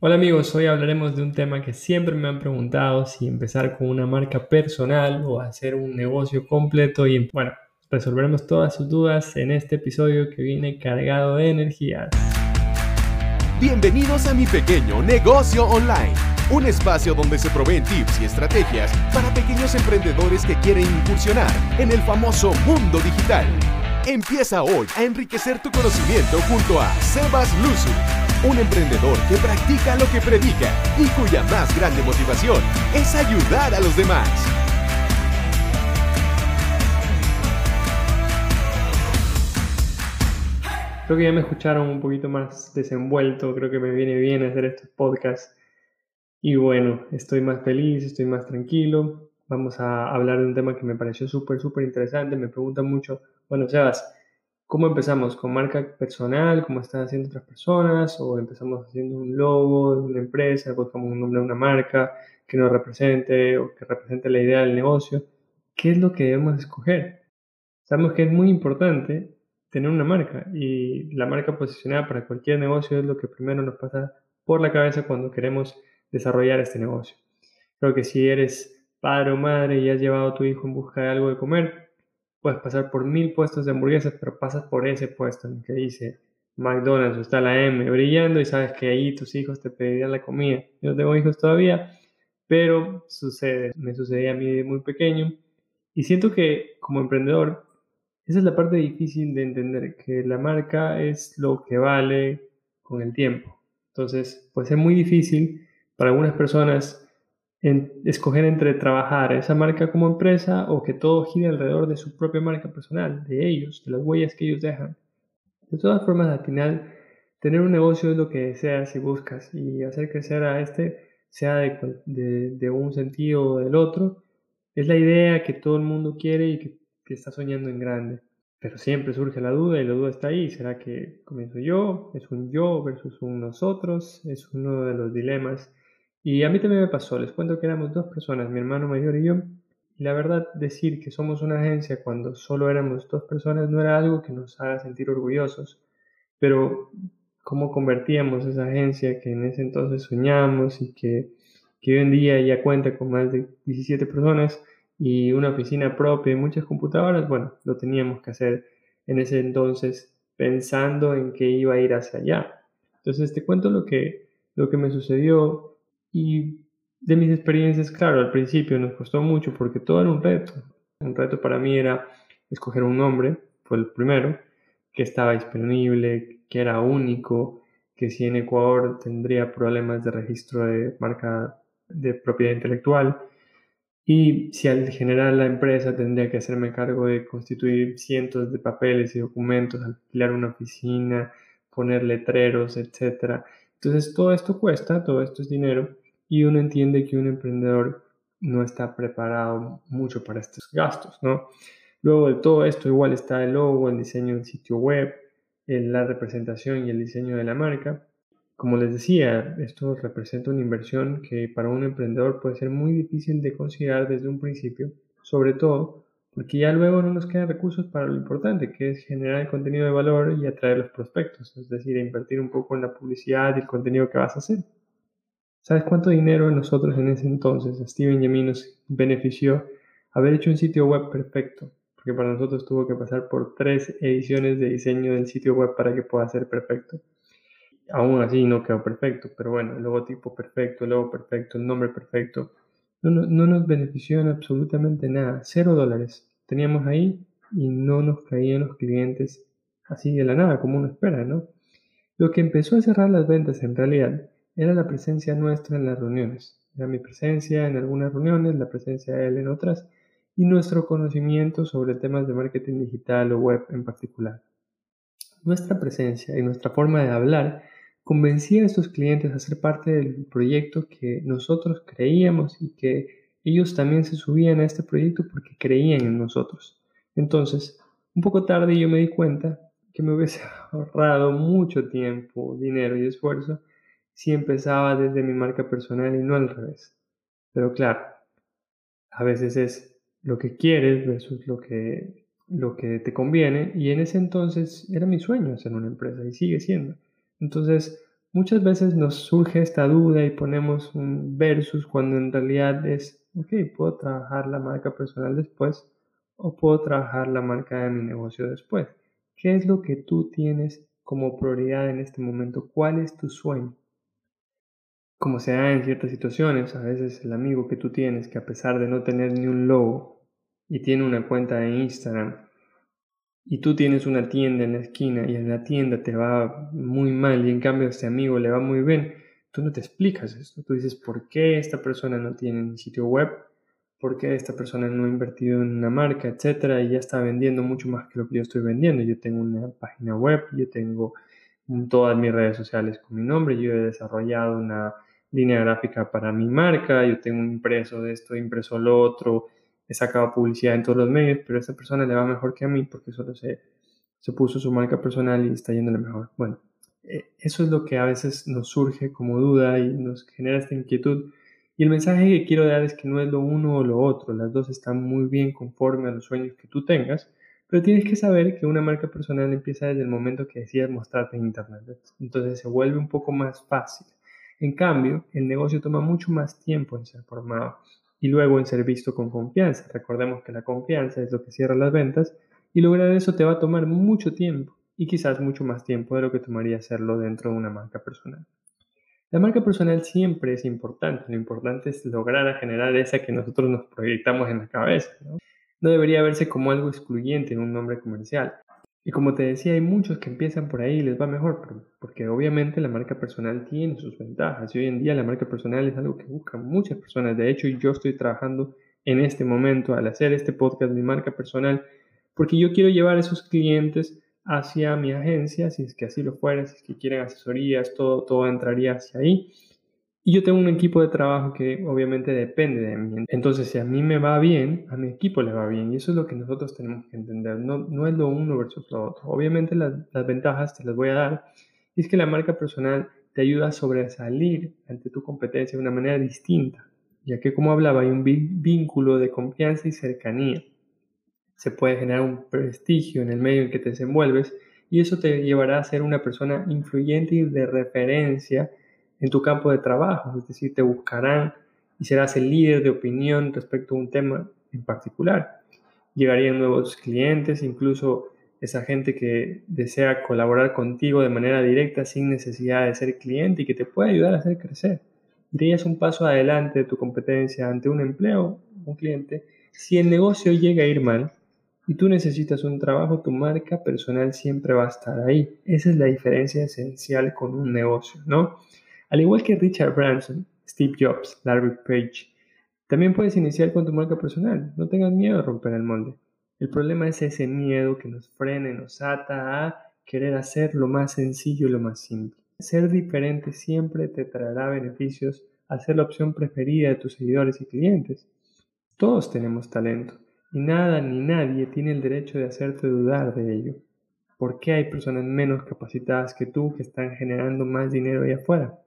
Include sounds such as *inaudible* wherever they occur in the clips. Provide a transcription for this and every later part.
Hola amigos, hoy hablaremos de un tema que siempre me han preguntado si empezar con una marca personal o hacer un negocio completo y bueno, resolveremos todas sus dudas en este episodio que viene cargado de energía. Bienvenidos a mi pequeño negocio online, un espacio donde se proveen tips y estrategias para pequeños emprendedores que quieren incursionar en el famoso mundo digital. Empieza hoy a enriquecer tu conocimiento junto a Sebas Luzu un emprendedor que practica lo que predica y cuya más grande motivación es ayudar a los demás. Creo que ya me escucharon un poquito más desenvuelto, creo que me viene bien hacer estos podcasts. Y bueno, estoy más feliz, estoy más tranquilo. Vamos a hablar de un tema que me pareció súper, súper interesante. Me preguntan mucho, bueno, Sebas, ¿Cómo empezamos? ¿Con marca personal, como están haciendo otras personas? ¿O empezamos haciendo un logo de una empresa, buscamos un nombre de una marca que nos represente o que represente la idea del negocio? ¿Qué es lo que debemos escoger? Sabemos que es muy importante tener una marca y la marca posicionada para cualquier negocio es lo que primero nos pasa por la cabeza cuando queremos desarrollar este negocio. Creo que si eres padre o madre y has llevado a tu hijo en busca de algo de comer, puedes pasar por mil puestos de hamburguesas, pero pasas por ese puesto en el que dice McDonald's está la M brillando y sabes que ahí tus hijos te pedirían la comida. Yo no tengo hijos todavía, pero sucede, me sucedía a mí muy pequeño y siento que como emprendedor, esa es la parte difícil de entender, que la marca es lo que vale con el tiempo. Entonces, puede ser muy difícil para algunas personas escoger entre trabajar esa marca como empresa o que todo gire alrededor de su propia marca personal, de ellos, de las huellas que ellos dejan. De todas formas, al final, tener un negocio es lo que deseas y buscas y hacer crecer a este, sea de, de, un sentido o del otro, es la idea que todo el mundo quiere y que, que está soñando en grande. Pero siempre surge la duda y la duda está ahí. ¿Será que comienzo yo? ¿Es un yo versus un nosotros? Es uno de los dilemas y a mí también me pasó, les cuento que éramos dos personas, mi hermano mayor y yo, y la verdad decir que somos una agencia cuando solo éramos dos personas no era algo que nos haga sentir orgullosos, pero cómo convertíamos esa agencia que en ese entonces soñamos y que, que hoy en día ya cuenta con más de 17 personas y una oficina propia y muchas computadoras, bueno, lo teníamos que hacer en ese entonces pensando en que iba a ir hacia allá. Entonces te cuento lo que, lo que me sucedió y de mis experiencias, claro, al principio nos costó mucho porque todo era un reto. Un reto para mí era escoger un nombre, fue el primero, que estaba disponible, que era único, que si en Ecuador tendría problemas de registro de marca de propiedad intelectual y si al generar la empresa tendría que hacerme cargo de constituir cientos de papeles y documentos, alquilar una oficina, poner letreros, etc. Entonces todo esto cuesta, todo esto es dinero y uno entiende que un emprendedor no está preparado mucho para estos gastos, ¿no? Luego de todo esto igual está el logo, el diseño del sitio web, la representación y el diseño de la marca. Como les decía, esto representa una inversión que para un emprendedor puede ser muy difícil de considerar desde un principio, sobre todo porque ya luego no nos quedan recursos para lo importante, que es generar el contenido de valor y atraer los prospectos, es decir, invertir un poco en la publicidad y el contenido que vas a hacer. ¿Sabes cuánto dinero nosotros en ese entonces, Steven y nos benefició haber hecho un sitio web perfecto? Porque para nosotros tuvo que pasar por tres ediciones de diseño del sitio web para que pueda ser perfecto. Aún así no quedó perfecto, pero bueno, el logotipo perfecto, el logo perfecto, el nombre perfecto, no, no, nos benefició en absolutamente nada, cero dólares. Teníamos ahí y no nos caían los clientes así de la nada, como uno espera, ¿no? Lo que empezó a cerrar las ventas en realidad era la presencia nuestra en las reuniones. Era mi presencia en algunas reuniones, la presencia de él en otras y nuestro conocimiento sobre temas de marketing digital o web en particular. Nuestra presencia y nuestra forma de hablar convencía a estos clientes a ser parte del proyecto que nosotros creíamos y que ellos también se subían a este proyecto porque creían en nosotros. Entonces, un poco tarde yo me di cuenta que me hubiese *laughs* ahorrado mucho tiempo, dinero y esfuerzo si empezaba desde mi marca personal y no al revés. Pero claro, a veces es lo que quieres versus lo que, lo que te conviene y en ese entonces era mi sueño hacer una empresa y sigue siendo. Entonces, muchas veces nos surge esta duda y ponemos un versus cuando en realidad es, ok, puedo trabajar la marca personal después o puedo trabajar la marca de mi negocio después. ¿Qué es lo que tú tienes como prioridad en este momento? ¿Cuál es tu sueño? Como se da en ciertas situaciones, a veces el amigo que tú tienes que a pesar de no tener ni un logo y tiene una cuenta de Instagram y tú tienes una tienda en la esquina y en la tienda te va muy mal y en cambio a este amigo le va muy bien, tú no te explicas esto. Tú dices, ¿por qué esta persona no tiene ni sitio web? ¿Por qué esta persona no ha invertido en una marca, etcétera? Y ya está vendiendo mucho más que lo que yo estoy vendiendo. Yo tengo una página web, yo tengo todas mis redes sociales con mi nombre, yo he desarrollado una línea gráfica para mi marca, yo tengo un impreso de esto, impreso lo otro, he sacado publicidad en todos los medios, pero a esta persona le va mejor que a mí porque solo se, se puso su marca personal y está yéndole mejor. Bueno, eh, eso es lo que a veces nos surge como duda y nos genera esta inquietud. Y el mensaje que quiero dar es que no es lo uno o lo otro, las dos están muy bien conforme a los sueños que tú tengas, pero tienes que saber que una marca personal empieza desde el momento que decidas mostrarte en Internet. Entonces se vuelve un poco más fácil. En cambio, el negocio toma mucho más tiempo en ser formado y luego en ser visto con confianza. Recordemos que la confianza es lo que cierra las ventas y lograr eso te va a tomar mucho tiempo y quizás mucho más tiempo de lo que tomaría hacerlo dentro de una marca personal. La marca personal siempre es importante, lo importante es lograr generar esa que nosotros nos proyectamos en la cabeza. ¿no? no debería verse como algo excluyente en un nombre comercial. Y como te decía, hay muchos que empiezan por ahí y les va mejor, porque obviamente la marca personal tiene sus ventajas. Y hoy en día la marca personal es algo que buscan muchas personas. De hecho, yo estoy trabajando en este momento al hacer este podcast, mi marca personal, porque yo quiero llevar a esos clientes hacia mi agencia, si es que así lo fuera, si es que quieren asesorías, todo, todo entraría hacia ahí. Y yo tengo un equipo de trabajo que obviamente depende de mí. Entonces, si a mí me va bien, a mi equipo le va bien. Y eso es lo que nosotros tenemos que entender. No, no es lo uno versus lo otro. Obviamente las, las ventajas te las voy a dar. Y es que la marca personal te ayuda a sobresalir ante tu competencia de una manera distinta. Ya que, como hablaba, hay un vínculo de confianza y cercanía. Se puede generar un prestigio en el medio en que te desenvuelves y eso te llevará a ser una persona influyente y de referencia en tu campo de trabajo, es decir, te buscarán y serás el líder de opinión respecto a un tema en particular. Llegarían nuevos clientes, incluso esa gente que desea colaborar contigo de manera directa sin necesidad de ser cliente y que te puede ayudar a hacer crecer. Irías un paso adelante de tu competencia ante un empleo, un cliente. Si el negocio llega a ir mal y tú necesitas un trabajo, tu marca personal siempre va a estar ahí. Esa es la diferencia esencial con un negocio, ¿no? Al igual que Richard Branson, Steve Jobs, Larry Page, también puedes iniciar con tu marca personal. No tengas miedo a romper el molde. El problema es ese miedo que nos frena y nos ata a querer hacer lo más sencillo y lo más simple. Ser diferente siempre te traerá beneficios al ser la opción preferida de tus seguidores y clientes. Todos tenemos talento y nada ni nadie tiene el derecho de hacerte dudar de ello. ¿Por qué hay personas menos capacitadas que tú que están generando más dinero ahí afuera?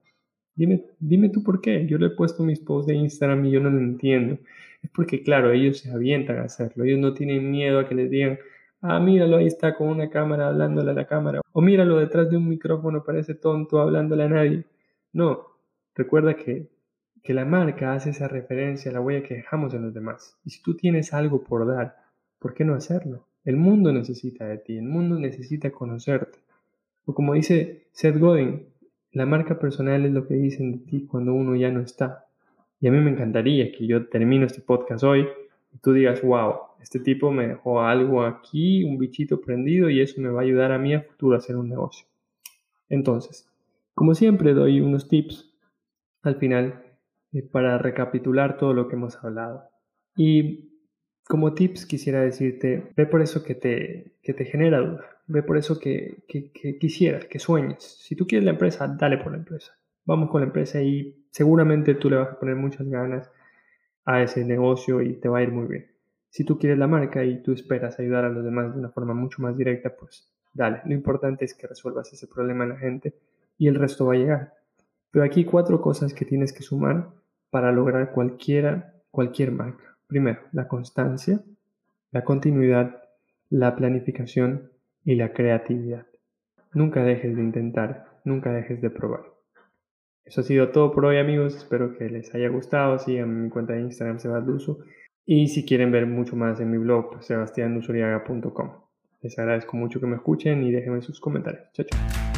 Dime, dime tú por qué. Yo le he puesto mis posts de Instagram y yo no lo entiendo. Es porque, claro, ellos se avientan a hacerlo. Ellos no tienen miedo a que les digan, ah, míralo, ahí está con una cámara hablándole a la cámara. O míralo detrás de un micrófono, parece tonto hablándole a nadie. No, recuerda que, que la marca hace esa referencia a la huella que dejamos en los demás. Y si tú tienes algo por dar, ¿por qué no hacerlo? El mundo necesita de ti, el mundo necesita conocerte. O como dice Seth Godin, la marca personal es lo que dicen de ti cuando uno ya no está. Y a mí me encantaría que yo termino este podcast hoy y tú digas, wow, este tipo me dejó algo aquí, un bichito prendido y eso me va a ayudar a mí a futuro a hacer un negocio. Entonces, como siempre doy unos tips al final eh, para recapitular todo lo que hemos hablado. Y como tips quisiera decirte, ve por eso que te, que te genera duda. Ve por eso que, que, quisieras, que sueñes. Si tú quieres la empresa, dale por la empresa. Vamos con la empresa y seguramente tú le vas a poner muchas ganas a ese negocio y te va a ir muy bien. Si tú quieres la marca y tú esperas ayudar a los demás de una forma mucho más directa, pues dale. Lo importante es que resuelvas ese problema en la gente y el resto va a llegar. Pero aquí cuatro cosas que tienes que sumar para lograr cualquiera, cualquier marca. Primero, la constancia, la continuidad, la planificación y la creatividad. Nunca dejes de intentar, nunca dejes de probar. Eso ha sido todo por hoy amigos, espero que les haya gustado, sigan mi cuenta de Instagram Sebasluso y si quieren ver mucho más en mi blog sebastianlusuriaga.com. Les agradezco mucho que me escuchen y déjenme sus comentarios. Chao, chao.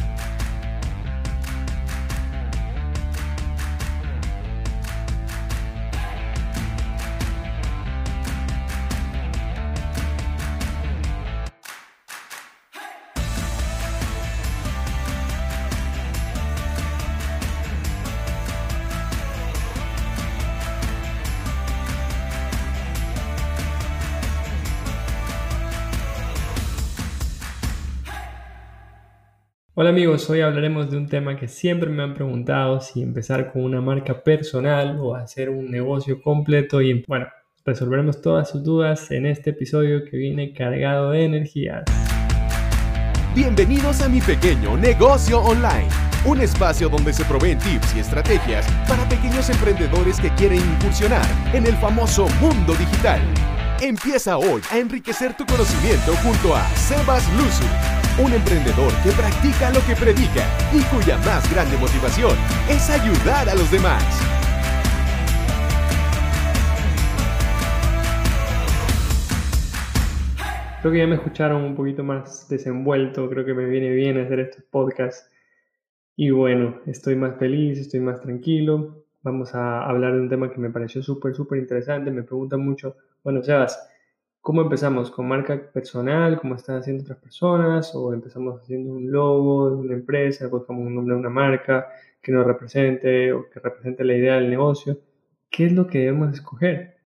Hola amigos, hoy hablaremos de un tema que siempre me han preguntado, si empezar con una marca personal o hacer un negocio completo y bueno, resolveremos todas sus dudas en este episodio que viene cargado de energías. Bienvenidos a mi pequeño negocio online, un espacio donde se proveen tips y estrategias para pequeños emprendedores que quieren incursionar en el famoso mundo digital. Empieza hoy a enriquecer tu conocimiento junto a Sebas Luzu un emprendedor que practica lo que predica y cuya más grande motivación es ayudar a los demás. Creo que ya me escucharon un poquito más desenvuelto, creo que me viene bien hacer estos podcasts. Y bueno, estoy más feliz, estoy más tranquilo. Vamos a hablar de un tema que me pareció súper, súper interesante. Me preguntan mucho, bueno, Sebas, ¿Cómo empezamos? ¿Con marca personal, como están haciendo otras personas? ¿O empezamos haciendo un logo de una empresa, buscamos un nombre de una marca que nos represente o que represente la idea del negocio? ¿Qué es lo que debemos escoger?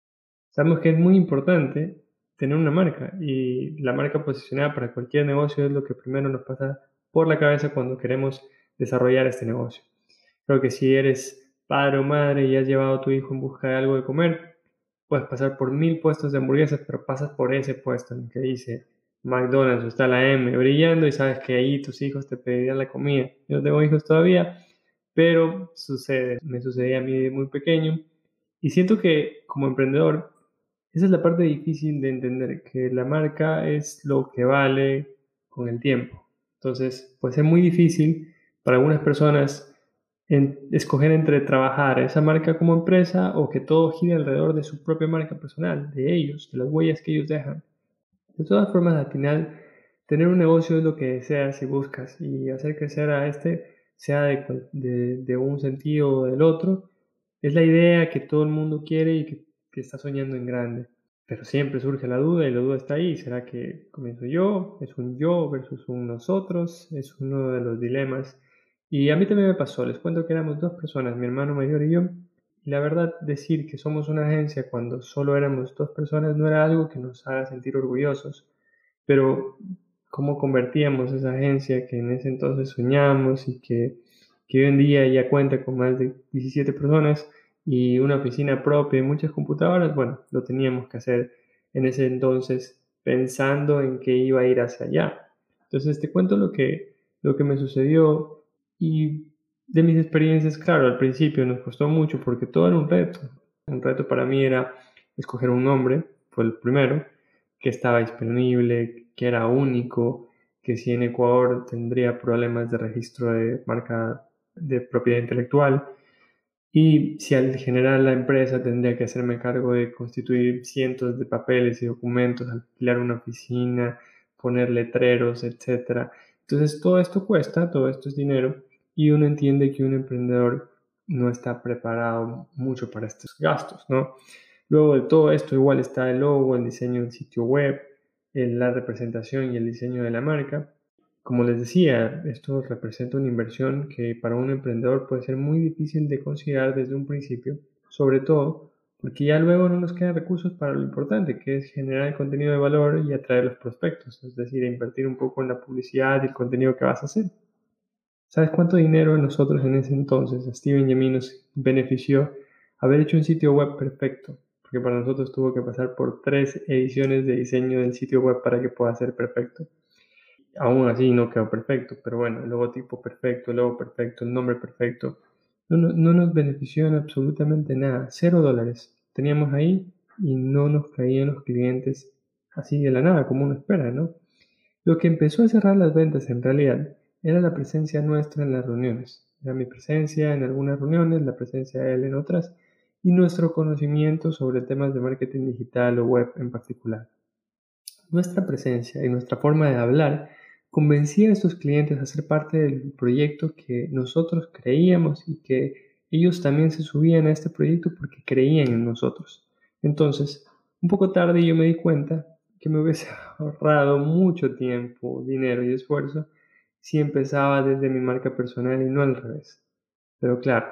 Sabemos que es muy importante tener una marca y la marca posicionada para cualquier negocio es lo que primero nos pasa por la cabeza cuando queremos desarrollar este negocio. Creo que si eres padre o madre y has llevado a tu hijo en busca de algo de comer, puedes pasar por mil puestos de hamburguesas, pero pasas por ese puesto en el que dice McDonald's o está la M brillando y sabes que ahí tus hijos te pedirían la comida. Yo no tengo hijos todavía, pero sucede, me sucedía a mí muy pequeño y siento que como emprendedor, esa es la parte difícil de entender, que la marca es lo que vale con el tiempo. Entonces, puede ser muy difícil para algunas personas escoger entre trabajar esa marca como empresa o que todo gire alrededor de su propia marca personal, de ellos, de las huellas que ellos dejan. De todas formas, al final, tener un negocio es lo que deseas y buscas y hacer crecer a este, sea de, de, un sentido o del otro, es la idea que todo el mundo quiere y que, que está soñando en grande. Pero siempre surge la duda y la duda está ahí. ¿Será que comienzo yo? ¿Es un yo versus un nosotros? Es uno de los dilemas y a mí también me pasó, les cuento que éramos dos personas, mi hermano mayor y yo, y la verdad decir que somos una agencia cuando solo éramos dos personas no era algo que nos haga sentir orgullosos, pero cómo convertíamos esa agencia que en ese entonces soñamos y que, que hoy en día ya cuenta con más de 17 personas y una oficina propia y muchas computadoras, bueno, lo teníamos que hacer en ese entonces pensando en que iba a ir hacia allá. Entonces te cuento lo que, lo que me sucedió y de mis experiencias, claro, al principio nos costó mucho porque todo era un reto. Un reto para mí era escoger un nombre, fue el primero, que estaba disponible, que era único, que si en Ecuador tendría problemas de registro de marca de propiedad intelectual y si al generar la empresa tendría que hacerme cargo de constituir cientos de papeles y documentos, alquilar una oficina, poner letreros, etc. Entonces todo esto cuesta, todo esto es dinero y uno entiende que un emprendedor no está preparado mucho para estos gastos, ¿no? Luego de todo esto igual está el logo, el diseño del sitio web, la representación y el diseño de la marca. Como les decía, esto representa una inversión que para un emprendedor puede ser muy difícil de considerar desde un principio, sobre todo porque ya luego no nos quedan recursos para lo importante, que es generar el contenido de valor y atraer los prospectos, es decir, invertir un poco en la publicidad y el contenido que vas a hacer. ¿Sabes cuánto dinero nosotros en ese entonces, Steven y nos benefició haber hecho un sitio web perfecto? Porque para nosotros tuvo que pasar por tres ediciones de diseño del sitio web para que pueda ser perfecto. Aún así no quedó perfecto, pero bueno, el logotipo perfecto, el logo perfecto, el nombre perfecto. No, no, nos benefició en absolutamente nada, cero dólares. Teníamos ahí y no nos caían los clientes así de la nada, como uno espera, ¿no? Lo que empezó a cerrar las ventas en realidad era la presencia nuestra en las reuniones. Es Era mi presencia en algunas reuniones, la presencia de él en otras y nuestro conocimiento sobre temas de marketing digital o web en particular. Nuestra presencia y nuestra forma de hablar convencía a estos clientes a ser parte del proyecto que nosotros creíamos y que ellos también se subían a este proyecto porque creían en nosotros. Entonces, un poco tarde yo me di cuenta que me hubiese *laughs* ahorrado mucho tiempo, dinero y esfuerzo si empezaba desde mi marca personal y no al revés. Pero claro,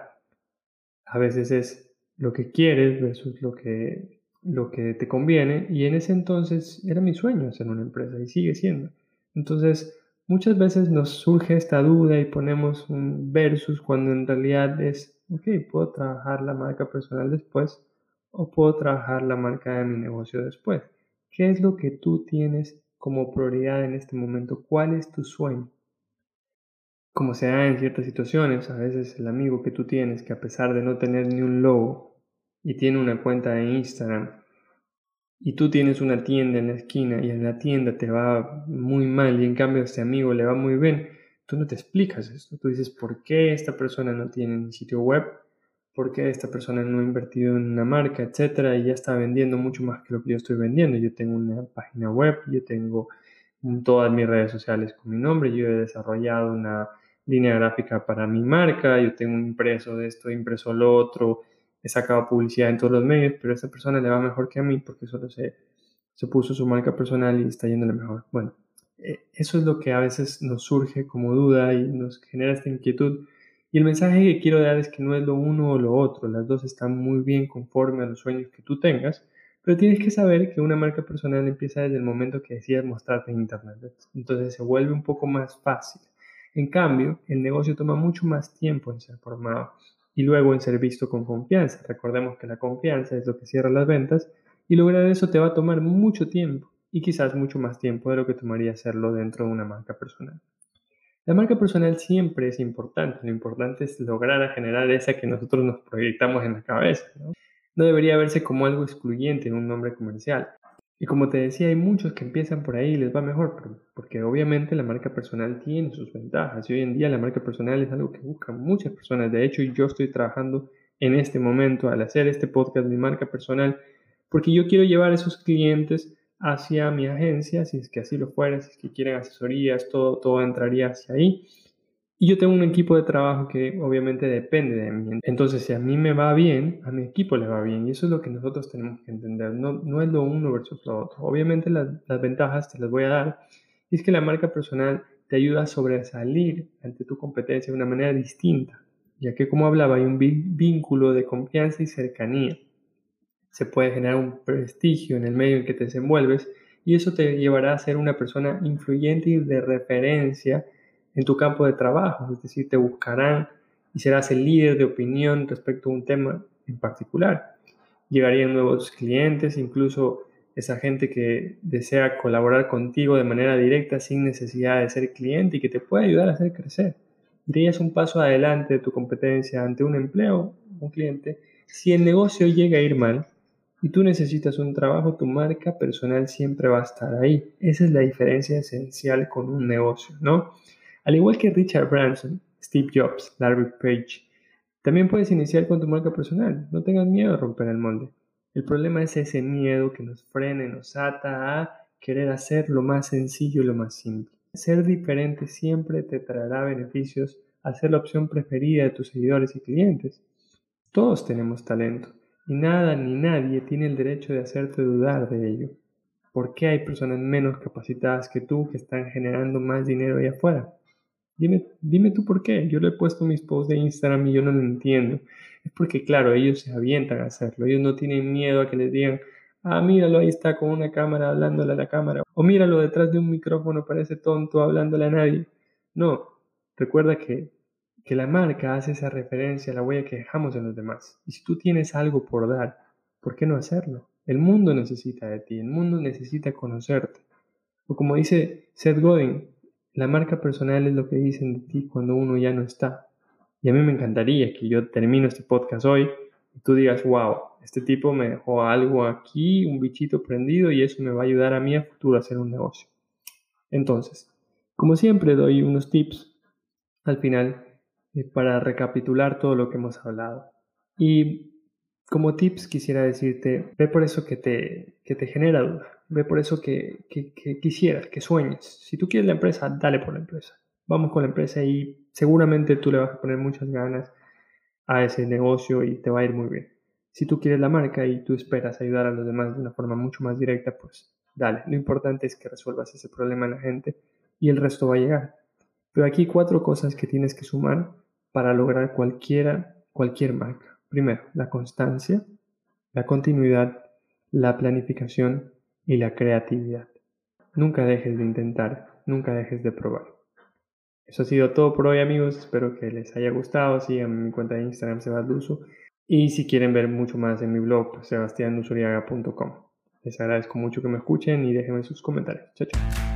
a veces es lo que quieres versus lo que, lo que te conviene y en ese entonces era mi sueño hacer una empresa y sigue siendo. Entonces, muchas veces nos surge esta duda y ponemos un versus cuando en realidad es, ok, puedo trabajar la marca personal después o puedo trabajar la marca de mi negocio después. ¿Qué es lo que tú tienes como prioridad en este momento? ¿Cuál es tu sueño? Como se da en ciertas situaciones, a veces el amigo que tú tienes, que a pesar de no tener ni un logo y tiene una cuenta de Instagram, y tú tienes una tienda en la esquina y en la tienda te va muy mal y en cambio a este amigo le va muy bien, tú no te explicas esto. Tú dices, ¿por qué esta persona no tiene ni sitio web? por qué esta persona no ha invertido en una marca, etcétera, y ya está vendiendo mucho más que lo que yo estoy vendiendo. Yo tengo una página web, yo tengo todas mis redes sociales con mi nombre, yo he desarrollado una línea gráfica para mi marca, yo tengo un impreso de esto, impreso lo otro, he sacado publicidad en todos los medios, pero a esta persona le va mejor que a mí porque solo se, se puso su marca personal y está yéndole mejor. Bueno, eh, eso es lo que a veces nos surge como duda y nos genera esta inquietud y el mensaje que quiero dar es que no es lo uno o lo otro, las dos están muy bien conforme a los sueños que tú tengas, pero tienes que saber que una marca personal empieza desde el momento que decidas mostrarte en Internet. Entonces se vuelve un poco más fácil. En cambio, el negocio toma mucho más tiempo en ser formado y luego en ser visto con confianza. Recordemos que la confianza es lo que cierra las ventas y lograr eso te va a tomar mucho tiempo y quizás mucho más tiempo de lo que tomaría hacerlo dentro de una marca personal. La marca personal siempre es importante, lo importante es lograr generar esa que nosotros nos proyectamos en la cabeza. ¿no? debería verse como algo excluyente en un nombre comercial. Y como te decía, hay muchos que empiezan por ahí y les va mejor, porque obviamente la marca personal tiene sus ventajas y hoy en día la marca personal es algo que buscan muchas personas. De hecho, yo estoy trabajando en este momento al hacer este podcast, mi marca personal, porque yo quiero llevar a esos clientes hacia mi agencia, si es que así lo fuera, si es que quieren asesorías, todo, todo entraría hacia ahí. Y yo tengo un equipo de trabajo que obviamente depende de mí. Entonces, si a mí me va bien, a mi equipo le va bien. Y eso es lo que nosotros tenemos que entender. No, no es lo uno versus lo otro. Obviamente las, las ventajas te las voy a dar. Y es que la marca personal te ayuda a sobresalir ante tu competencia de una manera distinta. Ya que, como hablaba, hay un vínculo de confianza y cercanía se puede generar un prestigio en el medio en que te desenvuelves y eso te llevará a ser una persona influyente y de referencia en tu campo de trabajo, es decir, te buscarán y serás el líder de opinión respecto a un tema en particular. Llegarían nuevos clientes, incluso esa gente que desea colaborar contigo de manera directa sin necesidad de ser cliente y que te puede ayudar a hacer crecer. Irías un paso adelante de tu competencia ante un empleo, un cliente. Si el negocio llega a ir mal, y tú necesitas un trabajo, tu marca personal siempre va a estar ahí. Esa es la diferencia esencial con un negocio, ¿no? Al igual que Richard Branson, Steve Jobs, Larry Page, también puedes iniciar con tu marca personal. No tengas miedo de romper el molde. El problema es ese miedo que nos frena nos ata a querer hacer lo más sencillo y lo más simple. Ser diferente siempre te traerá beneficios a ser la opción preferida de tus seguidores y clientes. Todos tenemos talento y nada ni nadie tiene el derecho de hacerte dudar de ello. ¿Por qué hay personas menos capacitadas que tú que están generando más dinero ahí afuera? Dime, dime tú por qué. Yo le he puesto mis posts de Instagram y yo no lo entiendo. Es porque, claro, ellos se avientan a hacerlo. Ellos no tienen miedo a que les digan, ah, míralo, ahí está con una cámara hablándole a la cámara. O míralo detrás de un micrófono, parece tonto hablándole a nadie. No, recuerda que que la marca hace esa referencia a la huella que dejamos en los demás. Y si tú tienes algo por dar, ¿por qué no hacerlo? El mundo necesita de ti, el mundo necesita conocerte. O como dice Seth Godin, la marca personal es lo que dicen de ti cuando uno ya no está. Y a mí me encantaría que yo termino este podcast hoy y tú digas, wow, este tipo me dejó algo aquí, un bichito prendido y eso me va a ayudar a mí a futuro a hacer un negocio. Entonces, como siempre doy unos tips al final eh, para recapitular todo lo que hemos hablado. Y como tips quisiera decirte, ve por eso que te, que te genera duda, ve por eso que, que, que quisieras, que sueñes. Si tú quieres la empresa, dale por la empresa. Vamos con la empresa y seguramente tú le vas a poner muchas ganas a ese negocio y te va a ir muy bien. Si tú quieres la marca y tú esperas ayudar a los demás de una forma mucho más directa, pues dale. Lo importante es que resuelvas ese problema en la gente y el resto va a llegar. Pero aquí cuatro cosas que tienes que sumar para lograr cualquiera, cualquier marca. Primero, la constancia, la continuidad, la planificación y la creatividad. Nunca dejes de intentar, nunca dejes de probar. Eso ha sido todo por hoy amigos, espero que les haya gustado, sigan mi cuenta de Instagram Sebasduso y si quieren ver mucho más en mi blog sebastiandusuriaga.com. Les agradezco mucho que me escuchen y déjenme sus comentarios. Chao, chao.